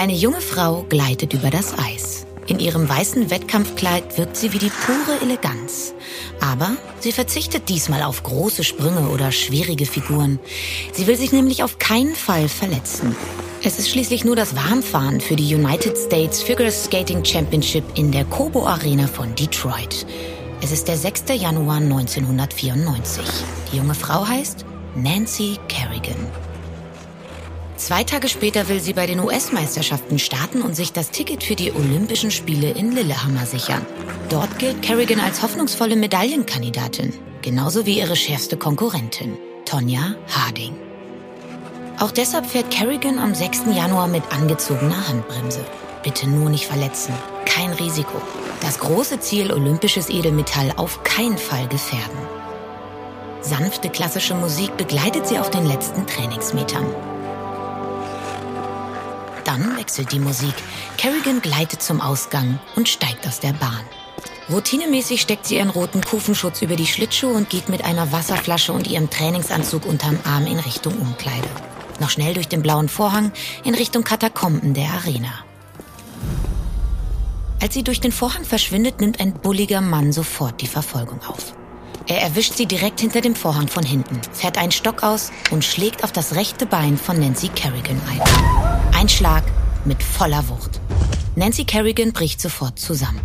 Eine junge Frau gleitet über das Eis. In ihrem weißen Wettkampfkleid wirkt sie wie die pure Eleganz. Aber sie verzichtet diesmal auf große Sprünge oder schwierige Figuren. Sie will sich nämlich auf keinen Fall verletzen. Es ist schließlich nur das Warmfahren für die United States Figure Skating Championship in der Kobo Arena von Detroit. Es ist der 6. Januar 1994. Die junge Frau heißt Nancy Kerrigan. Zwei Tage später will sie bei den US-Meisterschaften starten und sich das Ticket für die Olympischen Spiele in Lillehammer sichern. Dort gilt Kerrigan als hoffnungsvolle Medaillenkandidatin, genauso wie ihre schärfste Konkurrentin, Tonja Harding. Auch deshalb fährt Kerrigan am 6. Januar mit angezogener Handbremse. Bitte nur nicht verletzen, kein Risiko. Das große Ziel, olympisches Edelmetall auf keinen Fall gefährden. Sanfte klassische Musik begleitet sie auf den letzten Trainingsmetern. Dann wechselt die Musik. Kerrigan gleitet zum Ausgang und steigt aus der Bahn. Routinemäßig steckt sie ihren roten Kufenschutz über die Schlittschuhe und geht mit einer Wasserflasche und ihrem Trainingsanzug unterm Arm in Richtung Umkleide. Noch schnell durch den blauen Vorhang in Richtung Katakomben der Arena. Als sie durch den Vorhang verschwindet, nimmt ein bulliger Mann sofort die Verfolgung auf. Er erwischt sie direkt hinter dem Vorhang von hinten, fährt einen Stock aus und schlägt auf das rechte Bein von Nancy Kerrigan ein. Ein Schlag mit voller Wucht. Nancy Kerrigan bricht sofort zusammen.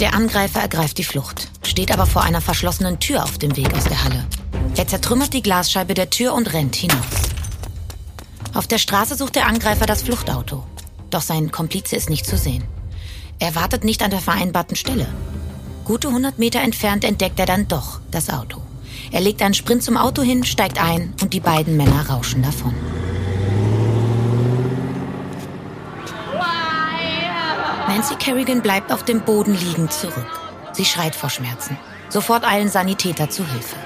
Der Angreifer ergreift die Flucht, steht aber vor einer verschlossenen Tür auf dem Weg aus der Halle. Er zertrümmert die Glasscheibe der Tür und rennt hinaus. Auf der Straße sucht der Angreifer das Fluchtauto. Doch sein Komplize ist nicht zu sehen. Er wartet nicht an der vereinbarten Stelle. Gute 100 Meter entfernt entdeckt er dann doch das Auto. Er legt einen Sprint zum Auto hin, steigt ein und die beiden Männer rauschen davon. Nancy Kerrigan bleibt auf dem Boden liegend zurück. Sie schreit vor Schmerzen. Sofort eilen Sanitäter zu Hilfe.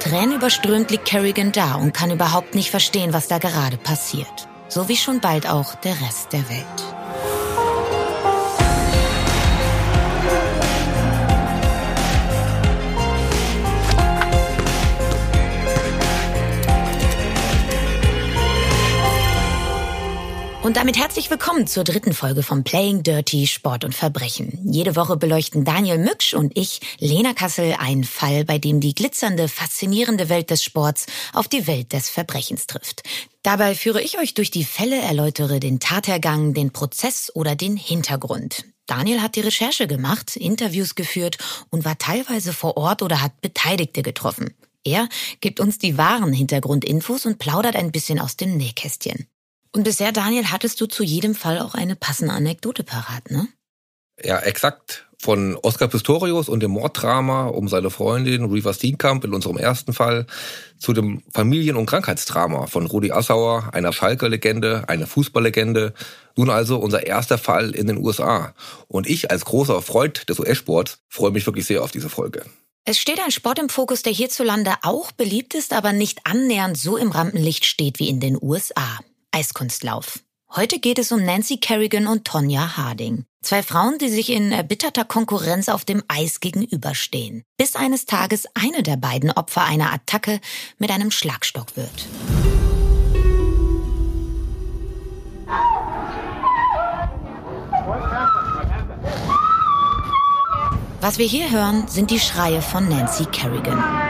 Tränenüberströmt liegt Kerrigan da und kann überhaupt nicht verstehen, was da gerade passiert. So wie schon bald auch der Rest der Welt. Und damit herzlich willkommen zur dritten Folge von Playing Dirty Sport und Verbrechen. Jede Woche beleuchten Daniel Mücksch und ich, Lena Kassel, einen Fall, bei dem die glitzernde, faszinierende Welt des Sports auf die Welt des Verbrechens trifft. Dabei führe ich euch durch die Fälle, erläutere den Tathergang, den Prozess oder den Hintergrund. Daniel hat die Recherche gemacht, Interviews geführt und war teilweise vor Ort oder hat Beteiligte getroffen. Er gibt uns die wahren Hintergrundinfos und plaudert ein bisschen aus dem Nähkästchen. Und bisher, Daniel, hattest du zu jedem Fall auch eine passende Anekdote parat, ne? Ja, exakt. Von Oscar Pistorius und dem Morddrama um seine Freundin Riva Steenkamp in unserem ersten Fall zu dem Familien- und Krankheitsdrama von Rudi Assauer, einer Schalke-Legende, einer Fußballlegende. Nun also unser erster Fall in den USA. Und ich als großer Freund des US-Sports freue mich wirklich sehr auf diese Folge. Es steht ein Sport im Fokus, der hierzulande auch beliebt ist, aber nicht annähernd so im Rampenlicht steht wie in den USA. Eiskunstlauf. Heute geht es um Nancy Kerrigan und Tonja Harding. Zwei Frauen, die sich in erbitterter Konkurrenz auf dem Eis gegenüberstehen. Bis eines Tages eine der beiden Opfer einer Attacke mit einem Schlagstock wird. Was wir hier hören, sind die Schreie von Nancy Kerrigan.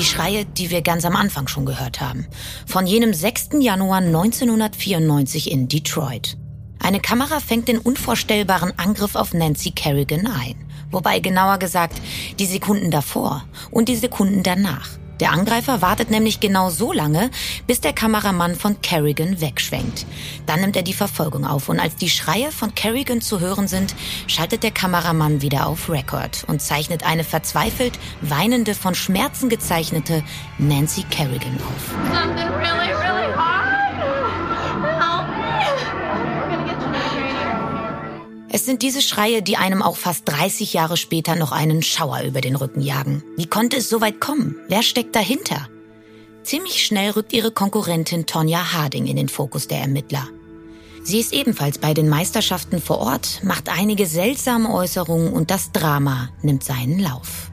Die Schreie, die wir ganz am Anfang schon gehört haben. Von jenem 6. Januar 1994 in Detroit. Eine Kamera fängt den unvorstellbaren Angriff auf Nancy Kerrigan ein. Wobei genauer gesagt die Sekunden davor und die Sekunden danach. Der Angreifer wartet nämlich genau so lange, bis der Kameramann von Kerrigan wegschwenkt. Dann nimmt er die Verfolgung auf und als die Schreie von Kerrigan zu hören sind, schaltet der Kameramann wieder auf Record und zeichnet eine verzweifelt weinende, von Schmerzen gezeichnete Nancy Kerrigan auf. Es sind diese Schreie, die einem auch fast 30 Jahre später noch einen Schauer über den Rücken jagen. Wie konnte es so weit kommen? Wer steckt dahinter? Ziemlich schnell rückt ihre Konkurrentin Tonja Harding in den Fokus der Ermittler. Sie ist ebenfalls bei den Meisterschaften vor Ort, macht einige seltsame Äußerungen und das Drama nimmt seinen Lauf.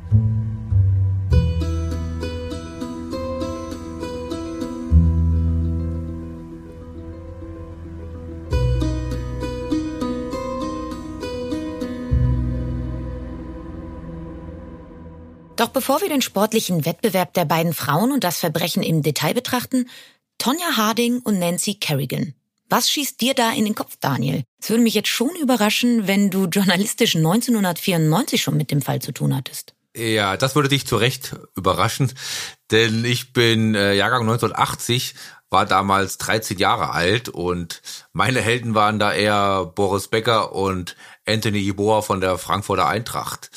Doch bevor wir den sportlichen Wettbewerb der beiden Frauen und das Verbrechen im Detail betrachten, Tonja Harding und Nancy Kerrigan. Was schießt dir da in den Kopf, Daniel? Es würde mich jetzt schon überraschen, wenn du journalistisch 1994 schon mit dem Fall zu tun hattest. Ja, das würde dich zu Recht überraschen, denn ich bin äh, Jahrgang 1980, war damals 13 Jahre alt und meine Helden waren da eher Boris Becker und Anthony Jeboa von der Frankfurter Eintracht.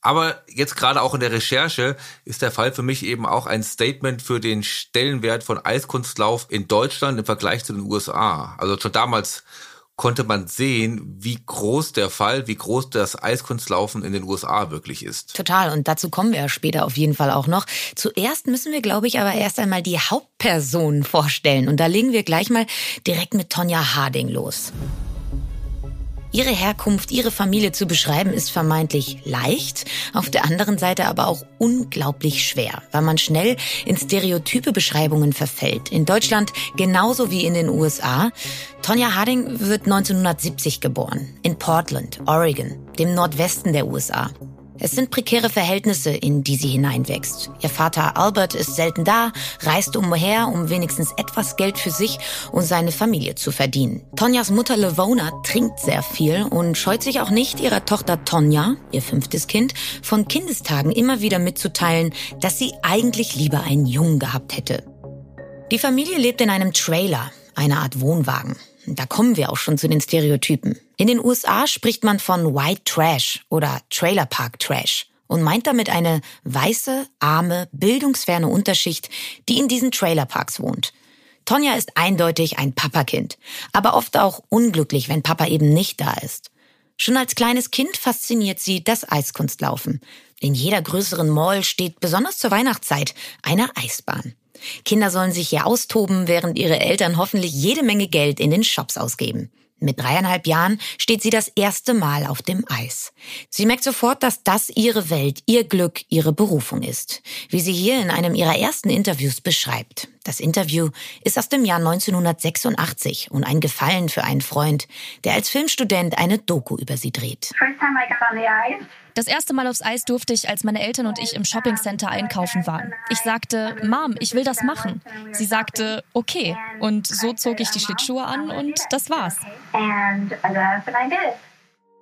Aber jetzt gerade auch in der Recherche ist der Fall für mich eben auch ein Statement für den Stellenwert von Eiskunstlauf in Deutschland im Vergleich zu den USA. Also schon damals konnte man sehen, wie groß der Fall, wie groß das Eiskunstlaufen in den USA wirklich ist. Total. Und dazu kommen wir ja später auf jeden Fall auch noch. Zuerst müssen wir, glaube ich, aber erst einmal die Hauptpersonen vorstellen. Und da legen wir gleich mal direkt mit Tonja Harding los. Ihre Herkunft, ihre Familie zu beschreiben, ist vermeintlich leicht, auf der anderen Seite aber auch unglaublich schwer, weil man schnell in stereotype Beschreibungen verfällt. In Deutschland genauso wie in den USA. Tonja Harding wird 1970 geboren, in Portland, Oregon, dem Nordwesten der USA. Es sind prekäre Verhältnisse, in die sie hineinwächst. Ihr Vater Albert ist selten da, reist umher, um wenigstens etwas Geld für sich und seine Familie zu verdienen. Tonjas Mutter Levona trinkt sehr viel und scheut sich auch nicht, ihrer Tochter Tonja, ihr fünftes Kind, von Kindestagen immer wieder mitzuteilen, dass sie eigentlich lieber einen Jungen gehabt hätte. Die Familie lebt in einem Trailer, einer Art Wohnwagen. Da kommen wir auch schon zu den Stereotypen. In den USA spricht man von White Trash oder Trailer Park Trash und meint damit eine weiße, arme, bildungsferne Unterschicht, die in diesen Trailerparks wohnt. Tonja ist eindeutig ein Papakind, aber oft auch unglücklich, wenn Papa eben nicht da ist. Schon als kleines Kind fasziniert sie das Eiskunstlaufen. In jeder größeren Mall steht besonders zur Weihnachtszeit eine Eisbahn. Kinder sollen sich hier austoben, während ihre Eltern hoffentlich jede Menge Geld in den Shops ausgeben. Mit dreieinhalb Jahren steht sie das erste Mal auf dem Eis. Sie merkt sofort, dass das ihre Welt, ihr Glück, ihre Berufung ist, wie sie hier in einem ihrer ersten Interviews beschreibt. Das Interview ist aus dem Jahr 1986 und ein Gefallen für einen Freund, der als Filmstudent eine Doku über sie dreht. Das erste Mal aufs Eis durfte ich, als meine Eltern und ich im Shoppingcenter einkaufen waren. Ich sagte, Mom, ich will das machen. Sie sagte, okay. Und so zog ich die Schlittschuhe an und das war's.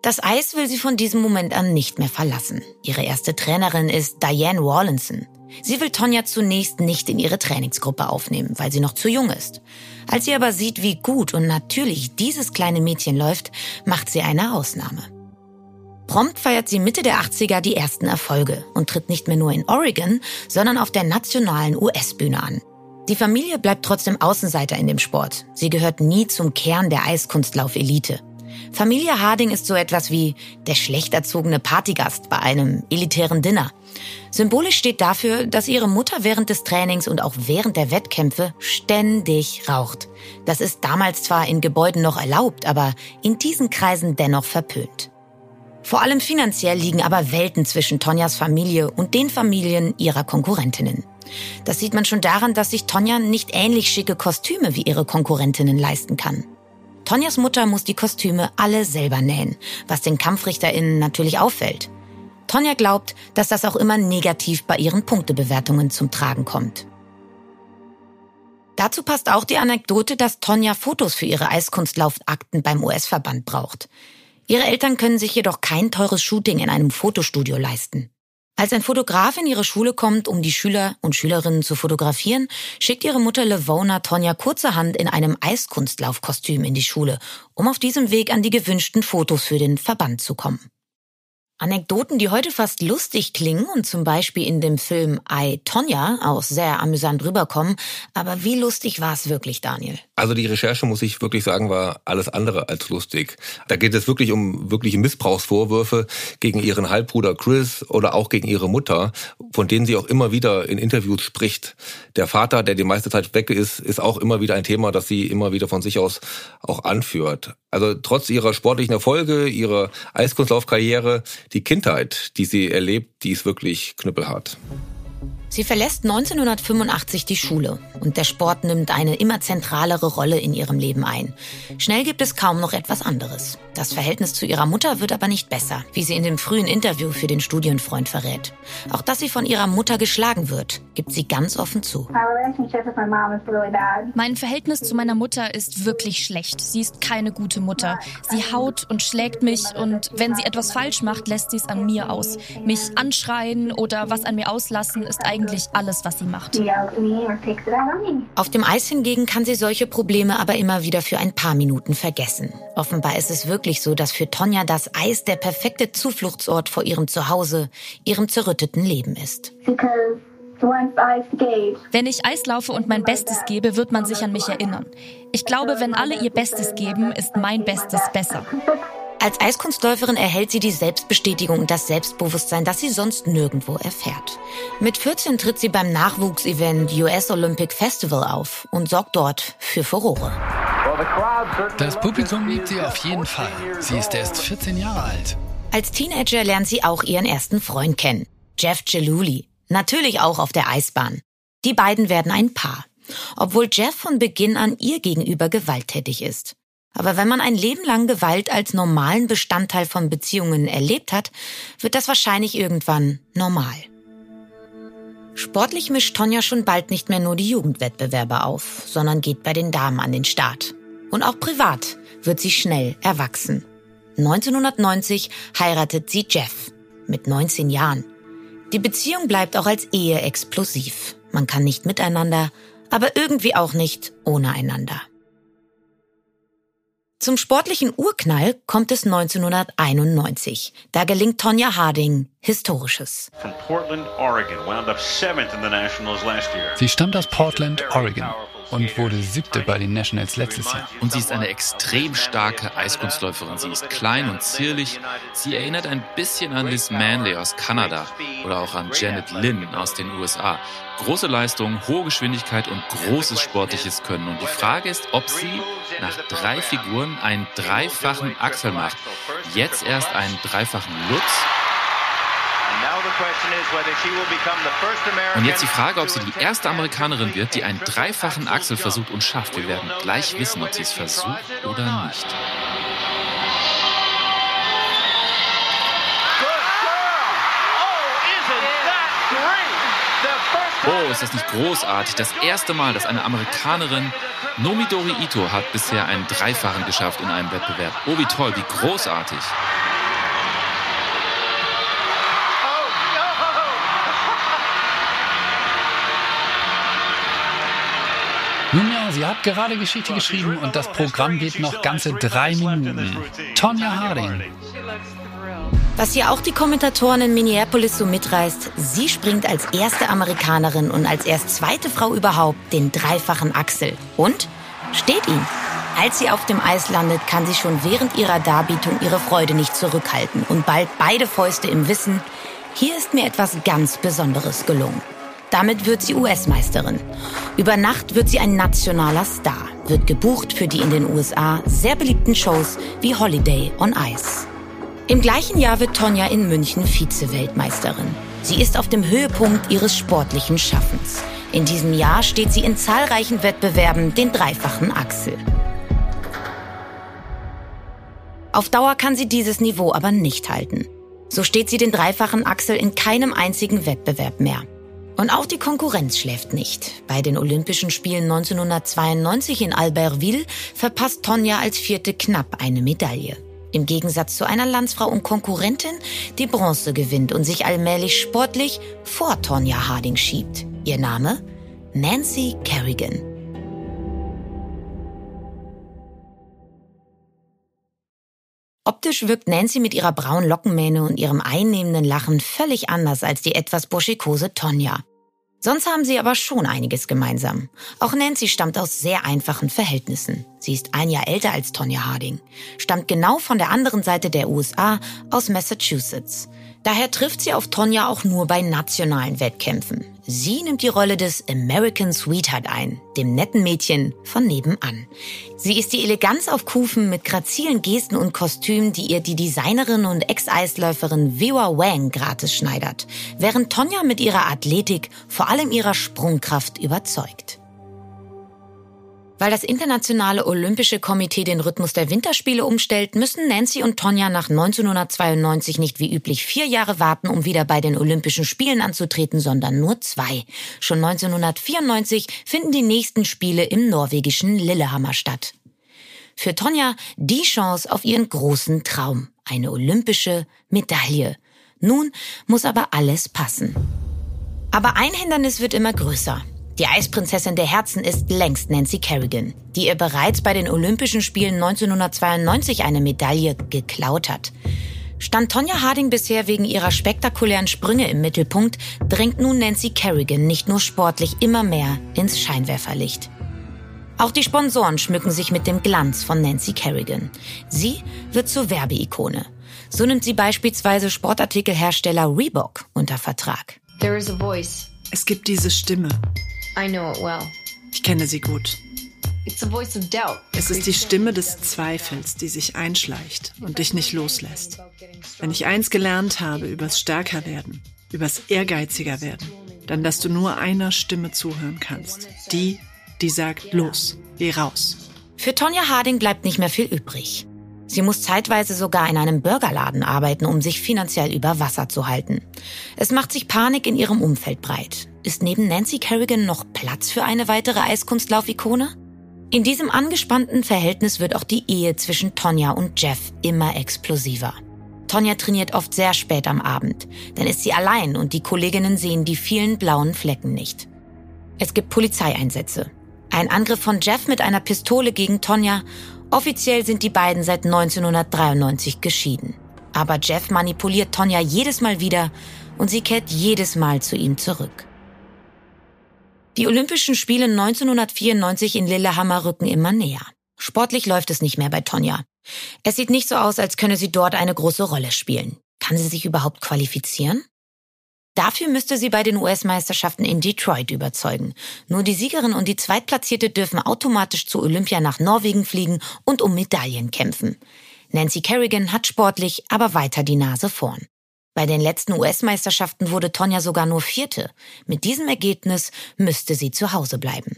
Das Eis will sie von diesem Moment an nicht mehr verlassen. Ihre erste Trainerin ist Diane Rawlinson. Sie will Tonja zunächst nicht in ihre Trainingsgruppe aufnehmen, weil sie noch zu jung ist. Als sie aber sieht, wie gut und natürlich dieses kleine Mädchen läuft, macht sie eine Ausnahme. Prompt feiert sie Mitte der 80er die ersten Erfolge und tritt nicht mehr nur in Oregon, sondern auf der nationalen US-Bühne an. Die Familie bleibt trotzdem Außenseiter in dem Sport. Sie gehört nie zum Kern der Eiskunstlauf-Elite. Familie Harding ist so etwas wie der schlecht erzogene Partygast bei einem elitären Dinner. Symbolisch steht dafür, dass ihre Mutter während des Trainings und auch während der Wettkämpfe ständig raucht. Das ist damals zwar in Gebäuden noch erlaubt, aber in diesen Kreisen dennoch verpönt. Vor allem finanziell liegen aber Welten zwischen Tonjas Familie und den Familien ihrer Konkurrentinnen. Das sieht man schon daran, dass sich Tonja nicht ähnlich schicke Kostüme wie ihre Konkurrentinnen leisten kann. Tonjas Mutter muss die Kostüme alle selber nähen, was den KampfrichterInnen natürlich auffällt. Tonja glaubt, dass das auch immer negativ bei ihren Punktebewertungen zum Tragen kommt. Dazu passt auch die Anekdote, dass Tonja Fotos für ihre Eiskunstlaufakten beim US-Verband braucht. Ihre Eltern können sich jedoch kein teures Shooting in einem Fotostudio leisten. Als ein Fotograf in ihre Schule kommt, um die Schüler und Schülerinnen zu fotografieren, schickt ihre Mutter Levona Tonja kurzerhand in einem Eiskunstlaufkostüm in die Schule, um auf diesem Weg an die gewünschten Fotos für den Verband zu kommen. Anekdoten, die heute fast lustig klingen und zum Beispiel in dem Film I, Tonja auch sehr amüsant rüberkommen. Aber wie lustig war es wirklich, Daniel? Also die Recherche, muss ich wirklich sagen, war alles andere als lustig. Da geht es wirklich um wirkliche Missbrauchsvorwürfe gegen ihren Halbbruder Chris oder auch gegen ihre Mutter, von denen sie auch immer wieder in Interviews spricht. Der Vater, der die meiste Zeit weg ist, ist auch immer wieder ein Thema, das sie immer wieder von sich aus auch anführt. Also trotz ihrer sportlichen Erfolge, ihrer Eiskunstlaufkarriere, die Kindheit, die sie erlebt, die ist wirklich knüppelhart. Sie verlässt 1985 die Schule und der Sport nimmt eine immer zentralere Rolle in ihrem Leben ein. Schnell gibt es kaum noch etwas anderes. Das Verhältnis zu ihrer Mutter wird aber nicht besser, wie sie in dem frühen Interview für den Studienfreund verrät. Auch dass sie von ihrer Mutter geschlagen wird, gibt sie ganz offen zu. Mein Verhältnis zu meiner Mutter ist wirklich schlecht. Sie ist keine gute Mutter. Sie haut und schlägt mich und wenn sie etwas falsch macht, lässt sie es an mir aus. Mich anschreien oder was an mir auslassen ist eigentlich eigentlich alles, was sie macht. Auf dem Eis hingegen kann sie solche Probleme aber immer wieder für ein paar Minuten vergessen. Offenbar ist es wirklich so, dass für Tonja das Eis der perfekte Zufluchtsort vor ihrem Zuhause, ihrem zerrütteten Leben ist. Wenn ich Eis laufe und mein Bestes gebe, wird man sich an mich erinnern. Ich glaube, wenn alle ihr Bestes geben, ist mein Bestes besser. Als Eiskunstläuferin erhält sie die Selbstbestätigung und das Selbstbewusstsein, das sie sonst nirgendwo erfährt. Mit 14 tritt sie beim Nachwuchsevent US Olympic Festival auf und sorgt dort für Furore. Das Publikum liebt sie auf jeden Fall. Sie ist erst 14 Jahre alt. Als Teenager lernt sie auch ihren ersten Freund kennen, Jeff Geluli. Natürlich auch auf der Eisbahn. Die beiden werden ein Paar. Obwohl Jeff von Beginn an ihr gegenüber gewalttätig ist. Aber wenn man ein Leben lang Gewalt als normalen Bestandteil von Beziehungen erlebt hat, wird das wahrscheinlich irgendwann normal. Sportlich mischt Tonja schon bald nicht mehr nur die Jugendwettbewerbe auf, sondern geht bei den Damen an den Start. Und auch privat wird sie schnell erwachsen. 1990 heiratet sie Jeff mit 19 Jahren. Die Beziehung bleibt auch als Ehe explosiv. Man kann nicht miteinander, aber irgendwie auch nicht ohne einander. Zum sportlichen Urknall kommt es 1991. Da gelingt Tonja Harding Historisches. Sie stammt aus Portland, Oregon und wurde siebte bei den Nationals letztes Jahr. Und sie ist eine extrem starke Eiskunstläuferin. Sie ist klein und zierlich. Sie erinnert ein bisschen an Liz Manley aus Kanada oder auch an Janet Lynn aus den USA. Große Leistung, hohe Geschwindigkeit und großes sportliches Können. Und die Frage ist, ob sie nach drei Figuren einen dreifachen Axel macht. Jetzt erst einen dreifachen Lutz und jetzt die Frage, ob sie die erste Amerikanerin wird, die einen dreifachen Axel versucht und schafft. Wir werden gleich wissen, ob sie es versucht oder nicht. Oh, ist das nicht großartig? Das erste Mal, dass eine Amerikanerin, Nomidori Ito, hat bisher einen Dreifachen geschafft in einem Wettbewerb. Oh, wie toll, wie großartig. Nun ja, sie hat gerade Geschichte geschrieben und das Programm geht noch ganze drei Minuten. Tonja Harding. Was hier auch die Kommentatoren in Minneapolis so mitreißt, sie springt als erste Amerikanerin und als erst zweite Frau überhaupt den dreifachen Axel. Und steht ihm. Als sie auf dem Eis landet, kann sie schon während ihrer Darbietung ihre Freude nicht zurückhalten und bald beide Fäuste im Wissen, hier ist mir etwas ganz Besonderes gelungen. Damit wird sie US-Meisterin. Über Nacht wird sie ein nationaler Star, wird gebucht für die in den USA sehr beliebten Shows wie Holiday on Ice. Im gleichen Jahr wird Tonja in München Vize-Weltmeisterin. Sie ist auf dem Höhepunkt ihres sportlichen Schaffens. In diesem Jahr steht sie in zahlreichen Wettbewerben den dreifachen Achsel. Auf Dauer kann sie dieses Niveau aber nicht halten. So steht sie den dreifachen Achsel in keinem einzigen Wettbewerb mehr. Und auch die Konkurrenz schläft nicht. Bei den Olympischen Spielen 1992 in Albertville verpasst Tonja als Vierte knapp eine Medaille. Im Gegensatz zu einer Landsfrau und Konkurrentin, die Bronze gewinnt und sich allmählich sportlich vor Tonja Harding schiebt. Ihr Name? Nancy Kerrigan. Optisch wirkt Nancy mit ihrer braunen Lockenmähne und ihrem einnehmenden Lachen völlig anders als die etwas buschikose Tonja. Sonst haben sie aber schon einiges gemeinsam. Auch Nancy stammt aus sehr einfachen Verhältnissen. Sie ist ein Jahr älter als Tonja Harding, stammt genau von der anderen Seite der USA aus Massachusetts. Daher trifft sie auf Tonja auch nur bei nationalen Wettkämpfen. Sie nimmt die Rolle des American Sweetheart ein, dem netten Mädchen von nebenan. Sie ist die Eleganz auf Kufen mit grazilen Gesten und Kostümen, die ihr die Designerin und Ex-Eisläuferin Viwa Wang gratis schneidert, während Tonja mit ihrer Athletik, vor allem ihrer Sprungkraft, überzeugt. Weil das Internationale Olympische Komitee den Rhythmus der Winterspiele umstellt, müssen Nancy und Tonja nach 1992 nicht wie üblich vier Jahre warten, um wieder bei den Olympischen Spielen anzutreten, sondern nur zwei. Schon 1994 finden die nächsten Spiele im norwegischen Lillehammer statt. Für Tonja die Chance auf ihren großen Traum, eine olympische Medaille. Nun muss aber alles passen. Aber ein Hindernis wird immer größer. Die Eisprinzessin der Herzen ist längst Nancy Kerrigan, die ihr bereits bei den Olympischen Spielen 1992 eine Medaille geklaut hat. Stand Tonja Harding bisher wegen ihrer spektakulären Sprünge im Mittelpunkt, drängt nun Nancy Kerrigan nicht nur sportlich immer mehr ins Scheinwerferlicht. Auch die Sponsoren schmücken sich mit dem Glanz von Nancy Kerrigan. Sie wird zur Werbeikone. So nimmt sie beispielsweise Sportartikelhersteller Reebok unter Vertrag. Es gibt diese Stimme, I know it well. Ich kenne sie gut. It's the voice of doubt. Es ist die Stimme des Zweifels, die sich einschleicht und dich nicht loslässt. Wenn ich eins gelernt habe übers Stärkerwerden, übers Ehrgeiziger werden, dann, dass du nur einer Stimme zuhören kannst. Die, die sagt, los, geh raus. Für Tonja Harding bleibt nicht mehr viel übrig. Sie muss zeitweise sogar in einem Burgerladen arbeiten, um sich finanziell über Wasser zu halten. Es macht sich Panik in ihrem Umfeld breit. Ist neben Nancy Kerrigan noch Platz für eine weitere Eiskunstlauf-Ikone? In diesem angespannten Verhältnis wird auch die Ehe zwischen Tonja und Jeff immer explosiver. Tonja trainiert oft sehr spät am Abend, dann ist sie allein und die Kolleginnen sehen die vielen blauen Flecken nicht. Es gibt Polizeieinsätze. Ein Angriff von Jeff mit einer Pistole gegen Tonja Offiziell sind die beiden seit 1993 geschieden. Aber Jeff manipuliert Tonja jedes Mal wieder und sie kehrt jedes Mal zu ihm zurück. Die Olympischen Spiele 1994 in Lillehammer rücken immer näher. Sportlich läuft es nicht mehr bei Tonja. Es sieht nicht so aus, als könne sie dort eine große Rolle spielen. Kann sie sich überhaupt qualifizieren? Dafür müsste sie bei den US-Meisterschaften in Detroit überzeugen. Nur die Siegerin und die Zweitplatzierte dürfen automatisch zu Olympia nach Norwegen fliegen und um Medaillen kämpfen. Nancy Kerrigan hat sportlich aber weiter die Nase vorn. Bei den letzten US-Meisterschaften wurde Tonja sogar nur Vierte. Mit diesem Ergebnis müsste sie zu Hause bleiben.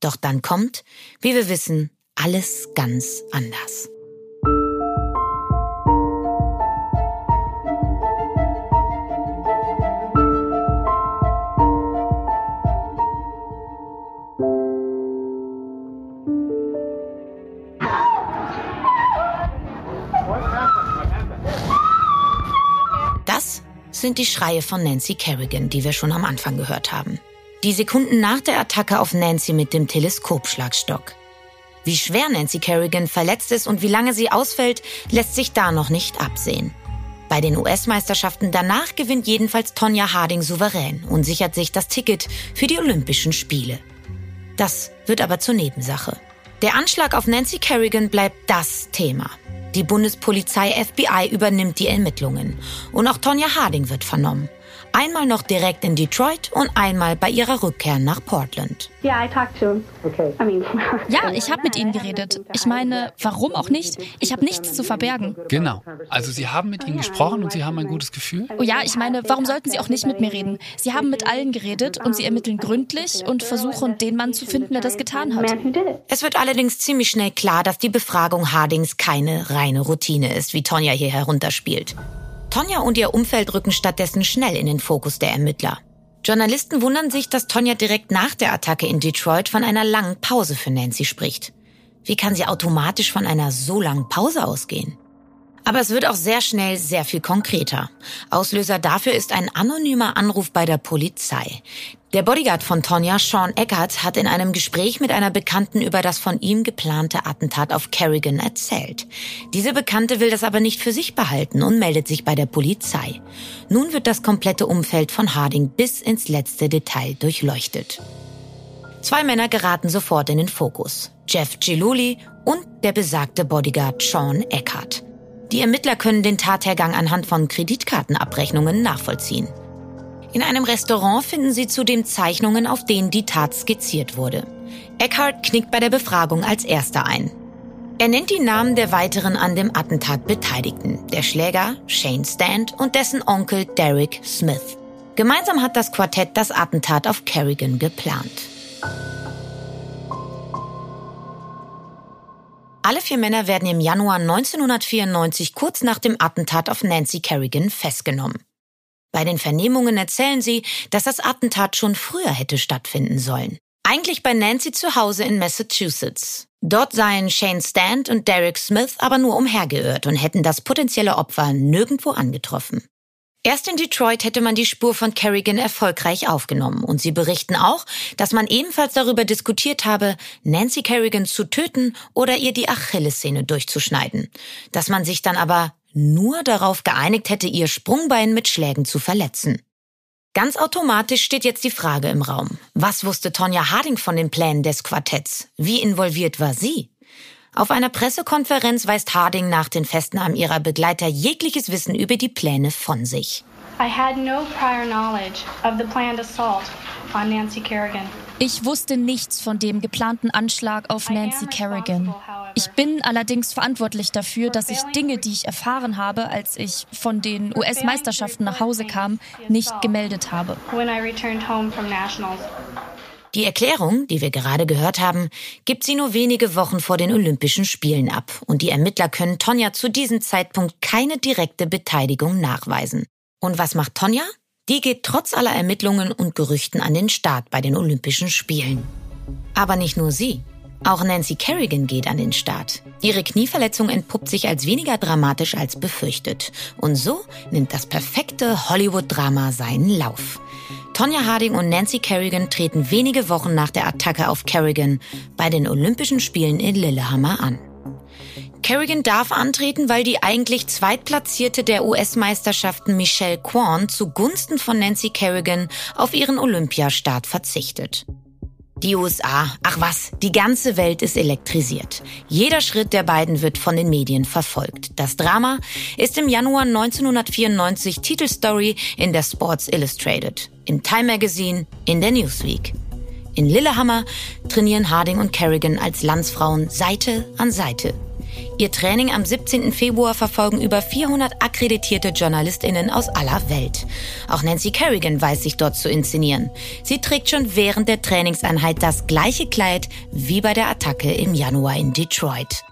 Doch dann kommt, wie wir wissen, alles ganz anders. Sind die Schreie von Nancy Kerrigan, die wir schon am Anfang gehört haben. Die Sekunden nach der Attacke auf Nancy mit dem Teleskopschlagstock. Wie schwer Nancy Kerrigan verletzt ist und wie lange sie ausfällt, lässt sich da noch nicht absehen. Bei den US-Meisterschaften danach gewinnt jedenfalls Tonja Harding souverän und sichert sich das Ticket für die Olympischen Spiele. Das wird aber zur Nebensache. Der Anschlag auf Nancy Kerrigan bleibt das Thema. Die Bundespolizei FBI übernimmt die Ermittlungen. Und auch Tonja Harding wird vernommen. Einmal noch direkt in Detroit und einmal bei ihrer Rückkehr nach Portland. Ja, ich habe mit ihnen geredet. Ich meine, warum auch nicht? Ich habe nichts zu verbergen. Genau. Also Sie haben mit ihnen gesprochen und Sie haben ein gutes Gefühl? Oh ja, ich meine, warum sollten Sie auch nicht mit mir reden? Sie haben mit allen geredet und Sie ermitteln gründlich und versuchen, den Mann zu finden, der das getan hat. Es wird allerdings ziemlich schnell klar, dass die Befragung Hardings keine reine Routine ist, wie Tonja hier herunterspielt. Tonja und ihr Umfeld rücken stattdessen schnell in den Fokus der Ermittler. Journalisten wundern sich, dass Tonja direkt nach der Attacke in Detroit von einer langen Pause für Nancy spricht. Wie kann sie automatisch von einer so langen Pause ausgehen? Aber es wird auch sehr schnell sehr viel konkreter. Auslöser dafür ist ein anonymer Anruf bei der Polizei. Der Bodyguard von Tonja, Sean Eckert, hat in einem Gespräch mit einer Bekannten über das von ihm geplante Attentat auf Kerrigan erzählt. Diese Bekannte will das aber nicht für sich behalten und meldet sich bei der Polizei. Nun wird das komplette Umfeld von Harding bis ins letzte Detail durchleuchtet. Zwei Männer geraten sofort in den Fokus. Jeff Giluli und der besagte Bodyguard Sean Eckert. Die Ermittler können den Tathergang anhand von Kreditkartenabrechnungen nachvollziehen. In einem Restaurant finden sie zudem Zeichnungen, auf denen die Tat skizziert wurde. Eckhart knickt bei der Befragung als erster ein. Er nennt die Namen der weiteren an dem Attentat Beteiligten, der Schläger Shane Stand und dessen Onkel Derek Smith. Gemeinsam hat das Quartett das Attentat auf Kerrigan geplant. Alle vier Männer werden im Januar 1994 kurz nach dem Attentat auf Nancy Kerrigan festgenommen. Bei den Vernehmungen erzählen sie, dass das Attentat schon früher hätte stattfinden sollen. Eigentlich bei Nancy zu Hause in Massachusetts. Dort seien Shane Stand und Derek Smith aber nur umhergeirrt und hätten das potenzielle Opfer nirgendwo angetroffen. Erst in Detroit hätte man die Spur von Kerrigan erfolgreich aufgenommen und sie berichten auch, dass man ebenfalls darüber diskutiert habe, Nancy Kerrigan zu töten oder ihr die Achillessehne durchzuschneiden, dass man sich dann aber nur darauf geeinigt hätte, ihr Sprungbein mit Schlägen zu verletzen. Ganz automatisch steht jetzt die Frage im Raum. Was wusste Tonja Harding von den Plänen des Quartetts? Wie involviert war sie? Auf einer Pressekonferenz weist Harding nach den Festnahmen ihrer Begleiter jegliches Wissen über die Pläne von sich. I had no prior knowledge of the planned assault on Nancy Kerrigan. Ich wusste nichts von dem geplanten Anschlag auf Nancy Kerrigan. Ich bin allerdings verantwortlich dafür, dass ich Dinge, die ich erfahren habe, als ich von den US-Meisterschaften nach Hause kam, nicht gemeldet habe. Die Erklärung, die wir gerade gehört haben, gibt sie nur wenige Wochen vor den Olympischen Spielen ab und die Ermittler können Tonja zu diesem Zeitpunkt keine direkte Beteiligung nachweisen. Und was macht Tonja? Die geht trotz aller Ermittlungen und Gerüchten an den Start bei den Olympischen Spielen. Aber nicht nur sie. Auch Nancy Kerrigan geht an den Start. Ihre Knieverletzung entpuppt sich als weniger dramatisch als befürchtet. Und so nimmt das perfekte Hollywood-Drama seinen Lauf. Tonya Harding und Nancy Kerrigan treten wenige Wochen nach der Attacke auf Kerrigan bei den Olympischen Spielen in Lillehammer an. Kerrigan darf antreten, weil die eigentlich Zweitplatzierte der US-Meisterschaften Michelle Kwan zugunsten von Nancy Kerrigan auf ihren Olympiastart verzichtet. Die USA, ach was, die ganze Welt ist elektrisiert. Jeder Schritt der beiden wird von den Medien verfolgt. Das Drama ist im Januar 1994 Titelstory in der Sports Illustrated, im Time Magazine, in der Newsweek. In Lillehammer trainieren Harding und Kerrigan als Landsfrauen Seite an Seite. Ihr Training am 17. Februar verfolgen über 400 akkreditierte JournalistInnen aus aller Welt. Auch Nancy Kerrigan weiß sich dort zu inszenieren. Sie trägt schon während der Trainingseinheit das gleiche Kleid wie bei der Attacke im Januar in Detroit.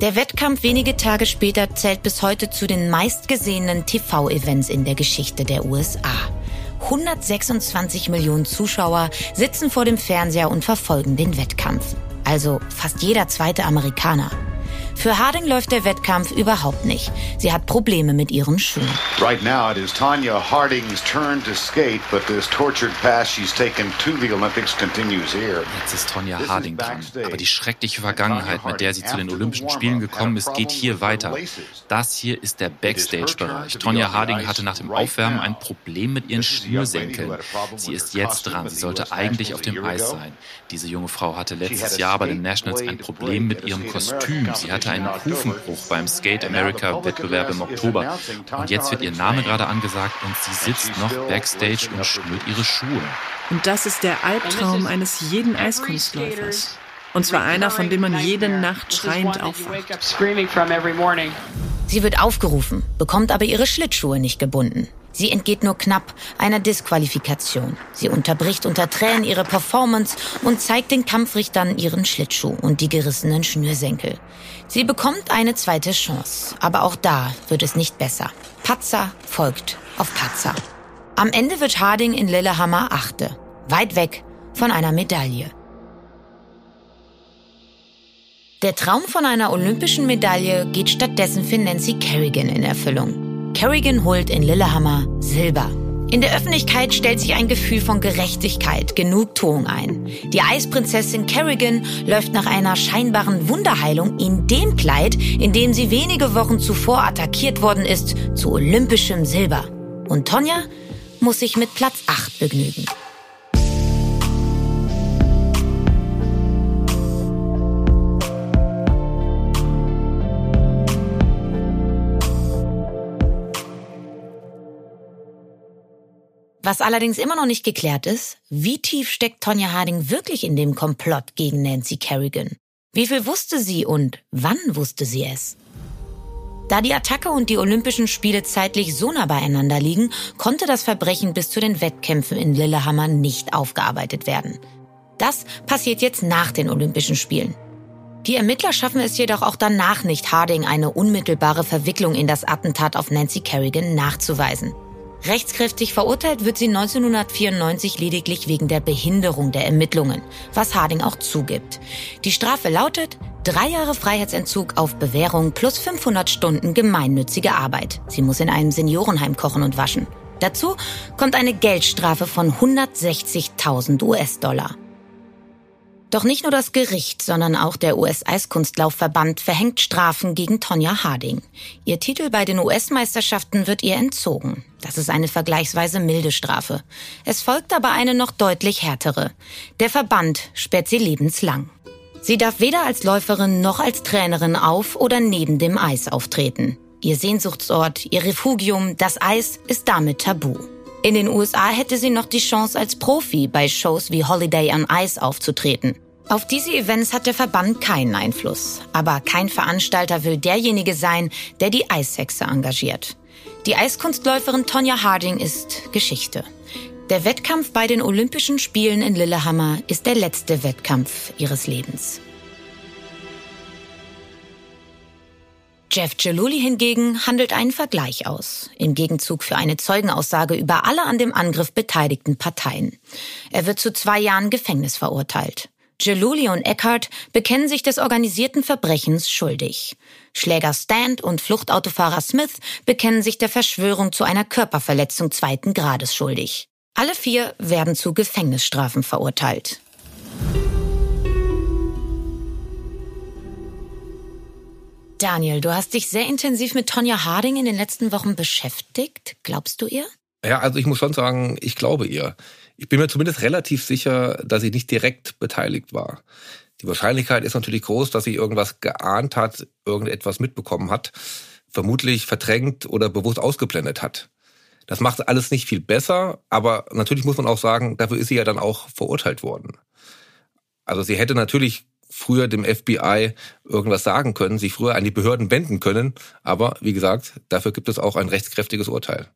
Der Wettkampf wenige Tage später zählt bis heute zu den meistgesehenen TV-Events in der Geschichte der USA. 126 Millionen Zuschauer sitzen vor dem Fernseher und verfolgen den Wettkampf. Also fast jeder zweite Amerikaner. Für Harding läuft der Wettkampf überhaupt nicht. Sie hat Probleme mit ihren Schuhen. Right now it is Tanya Harding's turn to skate, but this tortured path she's taken to the Olympics continues here. Jetzt ist Tonja Harding dran. Aber die schreckliche Vergangenheit, mit der sie zu den Olympischen Spielen gekommen ist, geht hier weiter. Das hier ist der Backstage-Bereich. Tonja Harding hatte nach dem Aufwärmen ein Problem mit ihren Schnürsenkeln. Sie ist jetzt dran. Sie sollte eigentlich auf dem Eis sein. Diese junge Frau hatte letztes Jahr bei den Nationals ein Problem mit ihrem Kostüm. Sie hatte einen Kufenbruch beim Skate America Wettbewerb im Oktober. Und jetzt wird ihr Name gerade angesagt und sie sitzt noch backstage und schnürt ihre Schuhe. Und das ist der Albtraum eines jeden Eiskunstläufers. Und zwar einer, von dem man jede Nacht schreiend aufwacht. Sie wird aufgerufen, bekommt aber ihre Schlittschuhe nicht gebunden. Sie entgeht nur knapp einer Disqualifikation. Sie unterbricht unter Tränen ihre Performance und zeigt den Kampfrichtern ihren Schlittschuh und die gerissenen Schnürsenkel. Sie bekommt eine zweite Chance, aber auch da wird es nicht besser. Patzer folgt auf Patzer. Am Ende wird Harding in Lillehammer Achte, weit weg von einer Medaille. Der Traum von einer olympischen Medaille geht stattdessen für Nancy Kerrigan in Erfüllung. Kerrigan holt in Lillehammer Silber. In der Öffentlichkeit stellt sich ein Gefühl von Gerechtigkeit, Genugtuung ein. Die Eisprinzessin Kerrigan läuft nach einer scheinbaren Wunderheilung in dem Kleid, in dem sie wenige Wochen zuvor attackiert worden ist, zu olympischem Silber. Und Tonja muss sich mit Platz 8 begnügen. Was allerdings immer noch nicht geklärt ist, wie tief steckt Tonya Harding wirklich in dem Komplott gegen Nancy Kerrigan? Wie viel wusste sie und wann wusste sie es? Da die Attacke und die Olympischen Spiele zeitlich so nah beieinander liegen, konnte das Verbrechen bis zu den Wettkämpfen in Lillehammer nicht aufgearbeitet werden. Das passiert jetzt nach den Olympischen Spielen. Die Ermittler schaffen es jedoch auch danach nicht, Harding eine unmittelbare Verwicklung in das Attentat auf Nancy Kerrigan nachzuweisen. Rechtskräftig verurteilt wird sie 1994 lediglich wegen der Behinderung der Ermittlungen, was Harding auch zugibt. Die Strafe lautet drei Jahre Freiheitsentzug auf Bewährung plus 500 Stunden gemeinnützige Arbeit. Sie muss in einem Seniorenheim kochen und waschen. Dazu kommt eine Geldstrafe von 160.000 US-Dollar. Doch nicht nur das Gericht, sondern auch der US-Eiskunstlaufverband verhängt Strafen gegen Tonja Harding. Ihr Titel bei den US-Meisterschaften wird ihr entzogen. Das ist eine vergleichsweise milde Strafe. Es folgt aber eine noch deutlich härtere. Der Verband sperrt sie lebenslang. Sie darf weder als Läuferin noch als Trainerin auf oder neben dem Eis auftreten. Ihr Sehnsuchtsort, ihr Refugium, das Eis ist damit tabu. In den USA hätte sie noch die Chance, als Profi bei Shows wie Holiday on Ice aufzutreten. Auf diese Events hat der Verband keinen Einfluss. Aber kein Veranstalter will derjenige sein, der die Eishexe engagiert. Die Eiskunstläuferin Tonja Harding ist Geschichte. Der Wettkampf bei den Olympischen Spielen in Lillehammer ist der letzte Wettkampf ihres Lebens. Jeff Jaluli hingegen handelt einen Vergleich aus, im Gegenzug für eine Zeugenaussage über alle an dem Angriff beteiligten Parteien. Er wird zu zwei Jahren Gefängnis verurteilt. Jaluli und Eckhart bekennen sich des organisierten Verbrechens schuldig. Schläger Stand und Fluchtautofahrer Smith bekennen sich der Verschwörung zu einer Körperverletzung zweiten Grades schuldig. Alle vier werden zu Gefängnisstrafen verurteilt. Daniel, du hast dich sehr intensiv mit Tonja Harding in den letzten Wochen beschäftigt. Glaubst du ihr? Ja, also ich muss schon sagen, ich glaube ihr. Ich bin mir zumindest relativ sicher, dass sie nicht direkt beteiligt war. Die Wahrscheinlichkeit ist natürlich groß, dass sie irgendwas geahnt hat, irgendetwas mitbekommen hat, vermutlich verdrängt oder bewusst ausgeblendet hat. Das macht alles nicht viel besser, aber natürlich muss man auch sagen, dafür ist sie ja dann auch verurteilt worden. Also sie hätte natürlich früher dem FBI irgendwas sagen können, sich früher an die Behörden wenden können. Aber wie gesagt, dafür gibt es auch ein rechtskräftiges Urteil.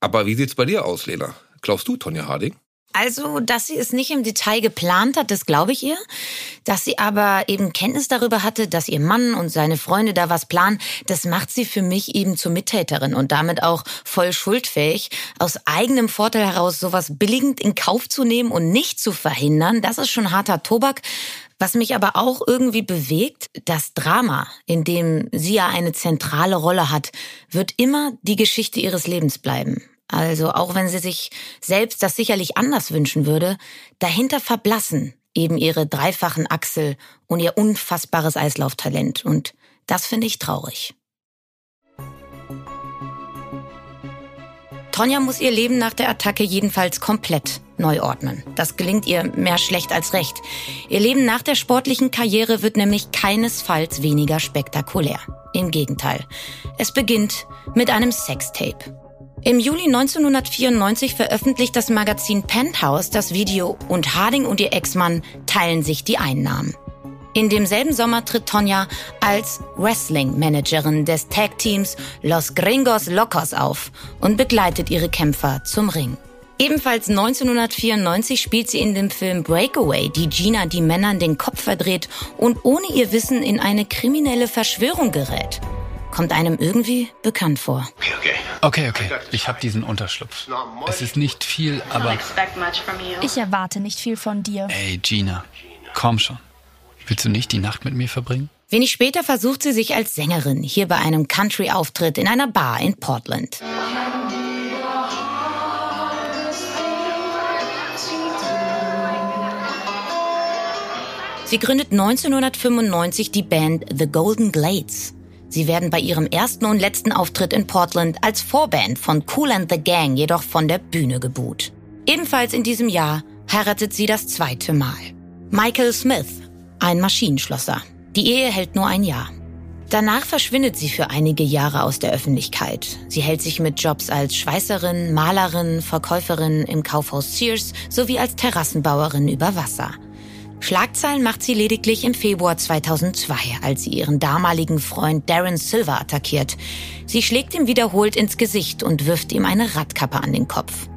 Aber wie sieht's bei dir aus, Lena? Glaubst du, Tonja Harding? Also, dass sie es nicht im Detail geplant hat, das glaube ich ihr. Dass sie aber eben Kenntnis darüber hatte, dass ihr Mann und seine Freunde da was planen, das macht sie für mich eben zur Mittäterin und damit auch voll schuldfähig. Aus eigenem Vorteil heraus sowas billigend in Kauf zu nehmen und nicht zu verhindern, das ist schon harter Tobak. Was mich aber auch irgendwie bewegt, das Drama, in dem sie ja eine zentrale Rolle hat, wird immer die Geschichte ihres Lebens bleiben. Also auch wenn sie sich selbst das sicherlich anders wünschen würde, dahinter verblassen eben ihre dreifachen Achsel und ihr unfassbares Eislauftalent. Und das finde ich traurig. Tonja muss ihr Leben nach der Attacke jedenfalls komplett neu ordnen. Das gelingt ihr mehr schlecht als recht. Ihr Leben nach der sportlichen Karriere wird nämlich keinesfalls weniger spektakulär. Im Gegenteil. Es beginnt mit einem Sextape. Im Juli 1994 veröffentlicht das Magazin Penthouse das Video und Harding und ihr Ex-Mann teilen sich die Einnahmen. In demselben Sommer tritt Tonja als Wrestling-Managerin des Tag-Teams Los Gringos Locos auf und begleitet ihre Kämpfer zum Ring. Ebenfalls 1994 spielt sie in dem Film Breakaway, die Gina die Männern den Kopf verdreht und ohne ihr Wissen in eine kriminelle Verschwörung gerät. Kommt einem irgendwie bekannt vor. Okay, okay. Ich habe diesen Unterschlupf. Es ist nicht viel, aber... Ich erwarte nicht viel von dir. Ey, Gina, komm schon. Willst du nicht die Nacht mit mir verbringen? Wenig später versucht sie sich als Sängerin hier bei einem Country-Auftritt in einer Bar in Portland. Sie gründet 1995 die Band The Golden Glades. Sie werden bei ihrem ersten und letzten Auftritt in Portland als Vorband von Cool and the Gang jedoch von der Bühne geboot. Ebenfalls in diesem Jahr heiratet sie das zweite Mal. Michael Smith, ein Maschinenschlosser. Die Ehe hält nur ein Jahr. Danach verschwindet sie für einige Jahre aus der Öffentlichkeit. Sie hält sich mit Jobs als Schweißerin, Malerin, Verkäuferin im Kaufhaus Sears sowie als Terrassenbauerin über Wasser. Schlagzeilen macht sie lediglich im Februar 2002, als sie ihren damaligen Freund Darren Silver attackiert. Sie schlägt ihm wiederholt ins Gesicht und wirft ihm eine Radkappe an den Kopf.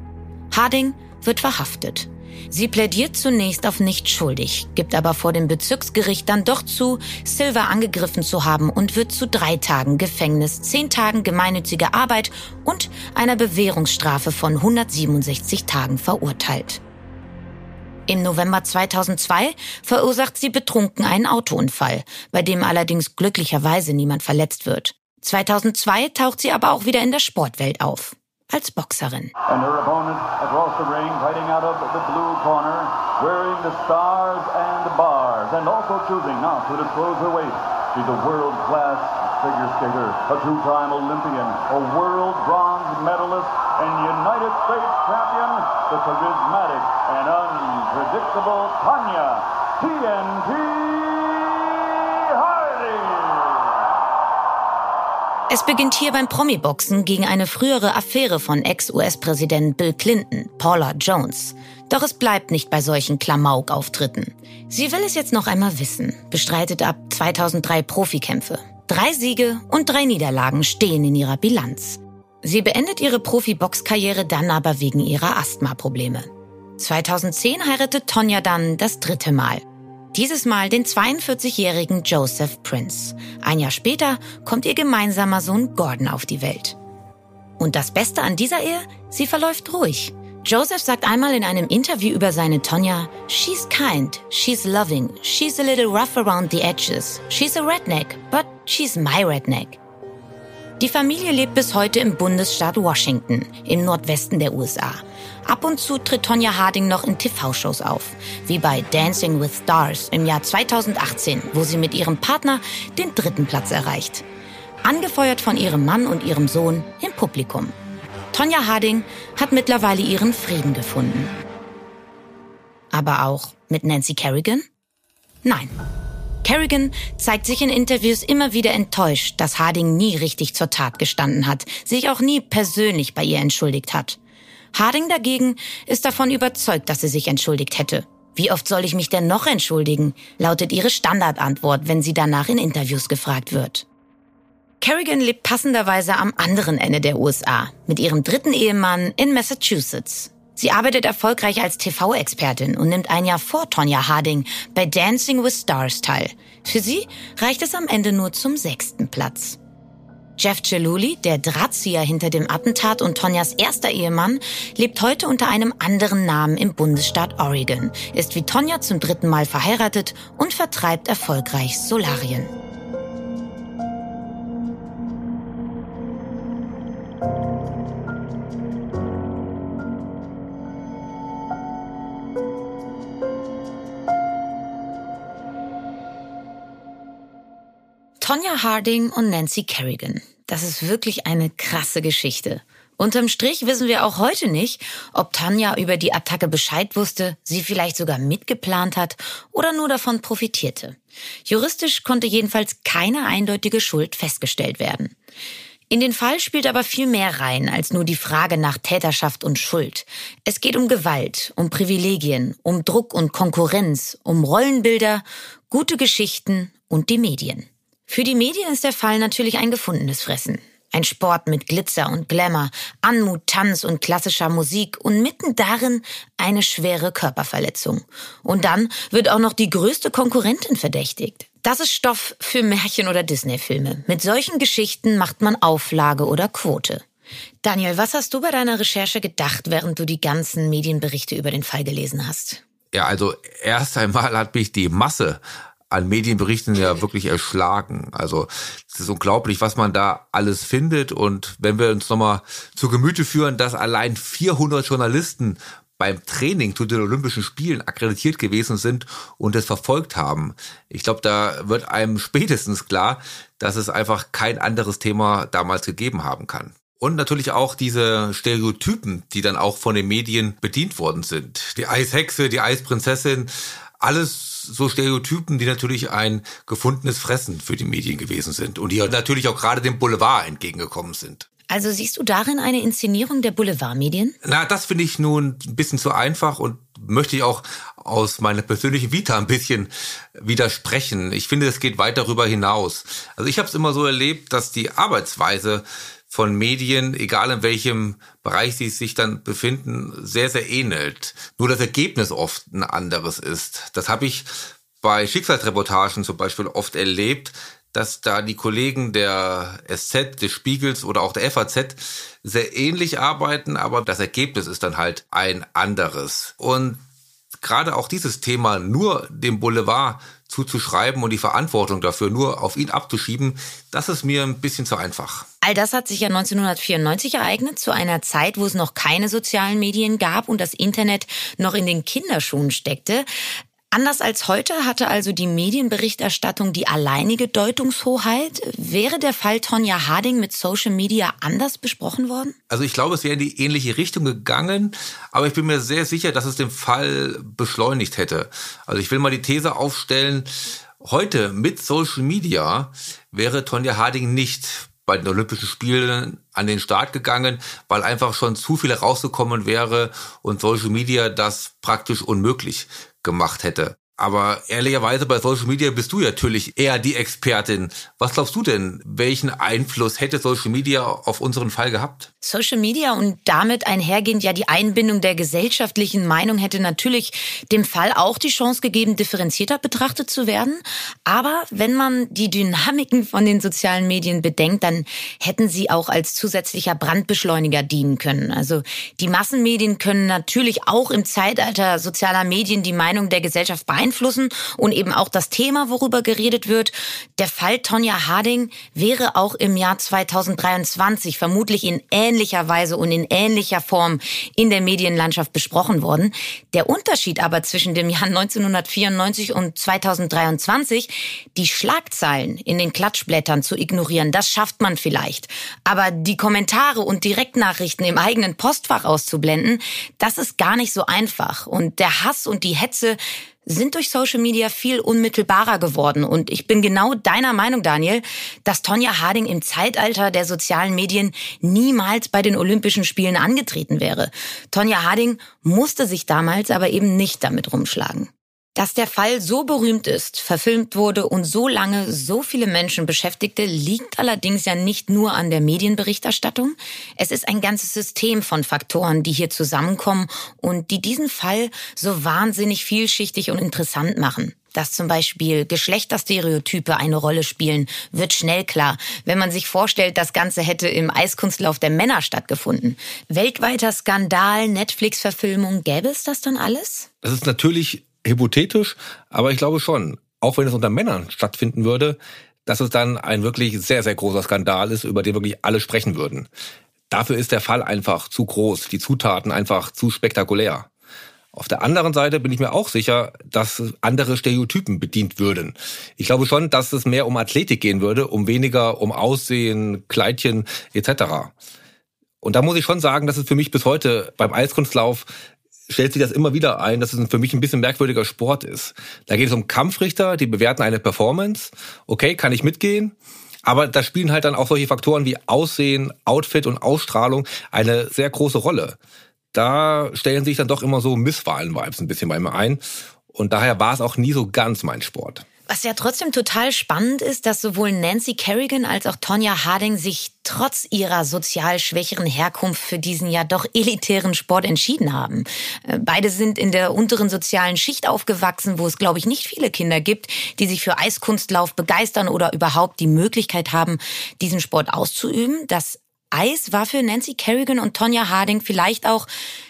Harding wird verhaftet. Sie plädiert zunächst auf nicht schuldig, gibt aber vor dem Bezirksgericht dann doch zu, Silver angegriffen zu haben und wird zu drei Tagen Gefängnis, zehn Tagen gemeinnütziger Arbeit und einer Bewährungsstrafe von 167 Tagen verurteilt. Im November 2002 verursacht sie betrunken einen Autounfall, bei dem allerdings glücklicherweise niemand verletzt wird. 2002 taucht sie aber auch wieder in der Sportwelt auf als Boxerin. And her opponent across the ring, fighting out of the blue corner, wearing the stars and the bars, and also choosing not to disclose her weight. She's a world-class figure skater, a two-time Olympian, a world bronze medalist, and United States champion, the charismatic and unpredictable Tanya TNT Es beginnt hier beim Promi-Boxen gegen eine frühere Affäre von Ex-US-Präsident Bill Clinton, Paula Jones. Doch es bleibt nicht bei solchen Klamauk-Auftritten. Sie will es jetzt noch einmal wissen, bestreitet ab 2003 Profikämpfe. Drei Siege und drei Niederlagen stehen in ihrer Bilanz. Sie beendet ihre Profi-Boxkarriere dann aber wegen ihrer Asthma-Probleme. 2010 heiratet Tonja dann das dritte Mal. Dieses Mal den 42-jährigen Joseph Prince. Ein Jahr später kommt ihr gemeinsamer Sohn Gordon auf die Welt. Und das Beste an dieser Ehe, sie verläuft ruhig. Joseph sagt einmal in einem Interview über seine Tonja, She's kind, she's loving, she's a little rough around the edges, she's a redneck, but she's my redneck. Die Familie lebt bis heute im Bundesstaat Washington, im Nordwesten der USA. Ab und zu tritt Tonja Harding noch in TV-Shows auf, wie bei Dancing with Stars im Jahr 2018, wo sie mit ihrem Partner den dritten Platz erreicht. Angefeuert von ihrem Mann und ihrem Sohn im Publikum. Tonja Harding hat mittlerweile ihren Frieden gefunden. Aber auch mit Nancy Kerrigan? Nein. Kerrigan zeigt sich in Interviews immer wieder enttäuscht, dass Harding nie richtig zur Tat gestanden hat, sich auch nie persönlich bei ihr entschuldigt hat. Harding dagegen ist davon überzeugt, dass sie sich entschuldigt hätte. Wie oft soll ich mich denn noch entschuldigen? lautet ihre Standardantwort, wenn sie danach in Interviews gefragt wird. Kerrigan lebt passenderweise am anderen Ende der USA, mit ihrem dritten Ehemann in Massachusetts. Sie arbeitet erfolgreich als TV-Expertin und nimmt ein Jahr vor Tonya Harding bei Dancing with Stars teil. Für sie reicht es am Ende nur zum sechsten Platz. Jeff Celuli, der Drahtzieher hinter dem Attentat und Tonjas erster Ehemann, lebt heute unter einem anderen Namen im Bundesstaat Oregon, ist wie Tonja zum dritten Mal verheiratet und vertreibt erfolgreich Solarien. Tonya Harding und Nancy Kerrigan. Das ist wirklich eine krasse Geschichte. Unterm Strich wissen wir auch heute nicht, ob Tanja über die Attacke Bescheid wusste, sie vielleicht sogar mitgeplant hat oder nur davon profitierte. Juristisch konnte jedenfalls keine eindeutige Schuld festgestellt werden. In den Fall spielt aber viel mehr rein als nur die Frage nach Täterschaft und Schuld. Es geht um Gewalt, um Privilegien, um Druck und Konkurrenz, um Rollenbilder, gute Geschichten und die Medien. Für die Medien ist der Fall natürlich ein gefundenes Fressen. Ein Sport mit Glitzer und Glamour, Anmut, Tanz und klassischer Musik und mitten darin eine schwere Körperverletzung. Und dann wird auch noch die größte Konkurrentin verdächtigt. Das ist Stoff für Märchen- oder Disney-Filme. Mit solchen Geschichten macht man Auflage oder Quote. Daniel, was hast du bei deiner Recherche gedacht, während du die ganzen Medienberichte über den Fall gelesen hast? Ja, also erst einmal hat mich die Masse an Medienberichten ja wirklich erschlagen. Also es ist unglaublich, was man da alles findet. Und wenn wir uns nochmal zu Gemüte führen, dass allein 400 Journalisten beim Training zu den Olympischen Spielen akkreditiert gewesen sind und es verfolgt haben. Ich glaube, da wird einem spätestens klar, dass es einfach kein anderes Thema damals gegeben haben kann. Und natürlich auch diese Stereotypen, die dann auch von den Medien bedient worden sind. Die Eishexe, die Eisprinzessin, alles so Stereotypen, die natürlich ein gefundenes Fressen für die Medien gewesen sind und die natürlich auch gerade dem Boulevard entgegengekommen sind. Also siehst du darin eine Inszenierung der Boulevardmedien? Na, das finde ich nun ein bisschen zu einfach und möchte ich auch aus meiner persönlichen Vita ein bisschen widersprechen. Ich finde, es geht weit darüber hinaus. Also ich habe es immer so erlebt, dass die Arbeitsweise von Medien, egal in welchem Bereich sie sich dann befinden, sehr, sehr ähnelt. Nur das Ergebnis oft ein anderes ist. Das habe ich bei Schicksalsreportagen zum Beispiel oft erlebt, dass da die Kollegen der SZ, des Spiegels oder auch der FAZ sehr ähnlich arbeiten, aber das Ergebnis ist dann halt ein anderes. Und gerade auch dieses Thema nur dem Boulevard zuzuschreiben und die Verantwortung dafür nur auf ihn abzuschieben, das ist mir ein bisschen zu einfach. All das hat sich ja 1994 ereignet, zu einer Zeit, wo es noch keine sozialen Medien gab und das Internet noch in den Kinderschuhen steckte. Anders als heute hatte also die Medienberichterstattung die alleinige Deutungshoheit. Wäre der Fall Tonja Harding mit Social Media anders besprochen worden? Also ich glaube, es wäre in die ähnliche Richtung gegangen, aber ich bin mir sehr sicher, dass es den Fall beschleunigt hätte. Also ich will mal die These aufstellen, heute mit Social Media wäre Tonja Harding nicht bei den Olympischen Spielen an den Start gegangen, weil einfach schon zu viel rausgekommen wäre und Social Media das praktisch unmöglich gemacht hätte. Aber ehrlicherweise bei Social Media bist du natürlich eher die Expertin. Was glaubst du denn, welchen Einfluss hätte Social Media auf unseren Fall gehabt? Social Media und damit einhergehend ja die Einbindung der gesellschaftlichen Meinung hätte natürlich dem Fall auch die Chance gegeben, differenzierter betrachtet zu werden. Aber wenn man die Dynamiken von den sozialen Medien bedenkt, dann hätten sie auch als zusätzlicher Brandbeschleuniger dienen können. Also die Massenmedien können natürlich auch im Zeitalter sozialer Medien die Meinung der Gesellschaft beeinflussen beeinflussen und eben auch das Thema, worüber geredet wird. Der Fall Tonja Harding wäre auch im Jahr 2023 vermutlich in ähnlicher Weise und in ähnlicher Form in der Medienlandschaft besprochen worden. Der Unterschied aber zwischen dem Jahr 1994 und 2023, die Schlagzeilen in den Klatschblättern zu ignorieren, das schafft man vielleicht. Aber die Kommentare und Direktnachrichten im eigenen Postfach auszublenden, das ist gar nicht so einfach. Und der Hass und die Hetze sind durch Social Media viel unmittelbarer geworden. Und ich bin genau deiner Meinung, Daniel, dass Tonja Harding im Zeitalter der sozialen Medien niemals bei den Olympischen Spielen angetreten wäre. Tonja Harding musste sich damals aber eben nicht damit rumschlagen. Dass der Fall so berühmt ist, verfilmt wurde und so lange so viele Menschen beschäftigte, liegt allerdings ja nicht nur an der Medienberichterstattung. Es ist ein ganzes System von Faktoren, die hier zusammenkommen und die diesen Fall so wahnsinnig vielschichtig und interessant machen. Dass zum Beispiel Geschlechterstereotype eine Rolle spielen, wird schnell klar, wenn man sich vorstellt, das Ganze hätte im Eiskunstlauf der Männer stattgefunden. Weltweiter Skandal, Netflix-Verfilmung, gäbe es das dann alles? Das ist natürlich hypothetisch, aber ich glaube schon, auch wenn es unter Männern stattfinden würde, dass es dann ein wirklich sehr, sehr großer Skandal ist, über den wirklich alle sprechen würden. Dafür ist der Fall einfach zu groß, die Zutaten einfach zu spektakulär. Auf der anderen Seite bin ich mir auch sicher, dass andere Stereotypen bedient würden. Ich glaube schon, dass es mehr um Athletik gehen würde, um weniger um Aussehen, Kleidchen etc. Und da muss ich schon sagen, dass es für mich bis heute beim Eiskunstlauf stellt sich das immer wieder ein, dass es für mich ein bisschen merkwürdiger Sport ist. Da geht es um Kampfrichter, die bewerten eine Performance. Okay, kann ich mitgehen. Aber da spielen halt dann auch solche Faktoren wie Aussehen, Outfit und Ausstrahlung eine sehr große Rolle. Da stellen sich dann doch immer so Misswahlen-Vibes ein bisschen bei mir ein. Und daher war es auch nie so ganz mein Sport. Was ja trotzdem total spannend ist, dass sowohl Nancy Kerrigan als auch Tonya Harding sich trotz ihrer sozial schwächeren Herkunft für diesen ja doch elitären Sport entschieden haben. Äh, beide sind in der unteren sozialen Schicht aufgewachsen, wo es, glaube ich, nicht viele Kinder gibt, die sich für Eiskunstlauf begeistern oder überhaupt die Möglichkeit haben, diesen Sport auszuüben. Das Eis war für Nancy Kerrigan und Tonya Harding vielleicht auch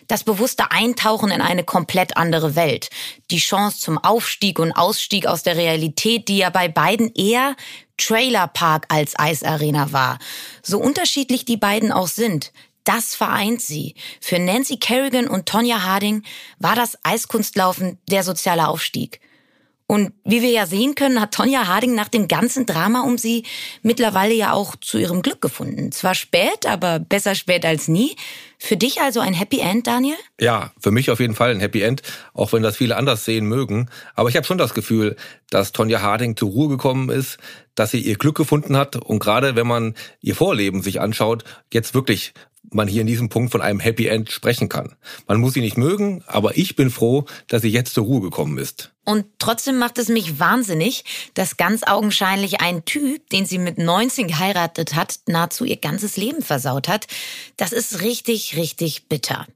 das bewusste Eintauchen in eine komplett andere Welt. Die Chance zum Aufstieg und Ausstieg aus der Realität, die ja bei beiden eher Trailerpark als Eisarena war. So unterschiedlich die beiden auch sind, das vereint sie. Für Nancy Kerrigan und Tonya Harding war das Eiskunstlaufen der soziale Aufstieg. Und wie wir ja sehen können, hat Tonja Harding nach dem ganzen Drama um sie mittlerweile ja auch zu ihrem Glück gefunden. Zwar spät, aber besser spät als nie. Für dich also ein Happy End, Daniel? Ja, für mich auf jeden Fall ein Happy End, auch wenn das viele anders sehen mögen. Aber ich habe schon das Gefühl, dass Tonja Harding zur Ruhe gekommen ist, dass sie ihr Glück gefunden hat und gerade wenn man ihr Vorleben sich anschaut, jetzt wirklich man hier in diesem Punkt von einem Happy End sprechen kann. Man muss sie nicht mögen, aber ich bin froh, dass sie jetzt zur Ruhe gekommen ist. Und trotzdem macht es mich wahnsinnig, dass ganz augenscheinlich ein Typ, den sie mit 19 geheiratet hat, nahezu ihr ganzes Leben versaut hat. Das ist richtig, richtig bitter.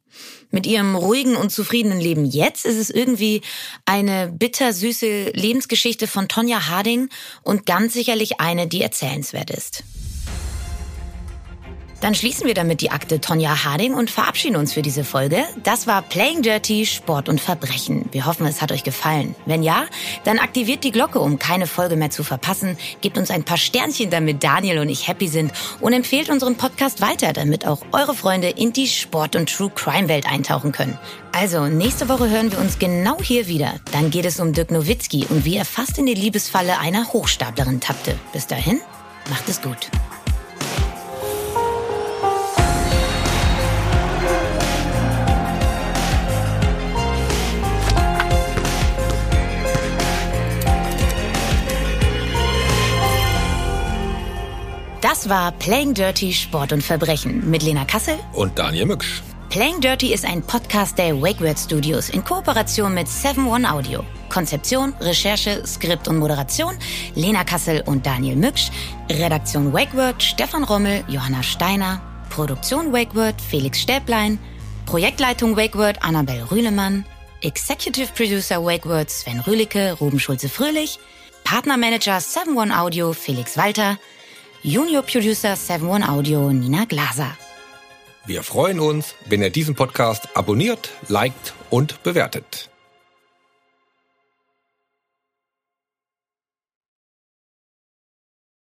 Mit ihrem ruhigen und zufriedenen Leben jetzt ist es irgendwie eine bittersüße Lebensgeschichte von Tonja Harding und ganz sicherlich eine, die erzählenswert ist. Dann schließen wir damit die Akte Tonja Harding und verabschieden uns für diese Folge. Das war Playing Dirty, Sport und Verbrechen. Wir hoffen, es hat euch gefallen. Wenn ja, dann aktiviert die Glocke, um keine Folge mehr zu verpassen. Gebt uns ein paar Sternchen, damit Daniel und ich happy sind. Und empfehlt unseren Podcast weiter, damit auch eure Freunde in die Sport- und True Crime Welt eintauchen können. Also, nächste Woche hören wir uns genau hier wieder. Dann geht es um Dirk Nowitzki und wie er fast in die Liebesfalle einer Hochstaplerin tappte. Bis dahin, macht es gut. Das war Playing Dirty Sport und Verbrechen mit Lena Kassel und Daniel Mücksch. Playing Dirty ist ein Podcast der WakeWord Studios in Kooperation mit 7 One Audio. Konzeption, Recherche, Skript und Moderation Lena Kassel und Daniel Mücksch. Redaktion WakeWord Stefan Rommel, Johanna Steiner. Produktion WakeWord Felix Stäblein. Projektleitung WakeWord Annabel Rühlemann. Executive Producer WakeWord Sven Rühlicke, Ruben Schulze-Fröhlich. Partnermanager 7 One Audio Felix Walter. Junior Producer 7 Audio Nina Glaser. Wir freuen uns, wenn ihr diesen Podcast abonniert, liked und bewertet.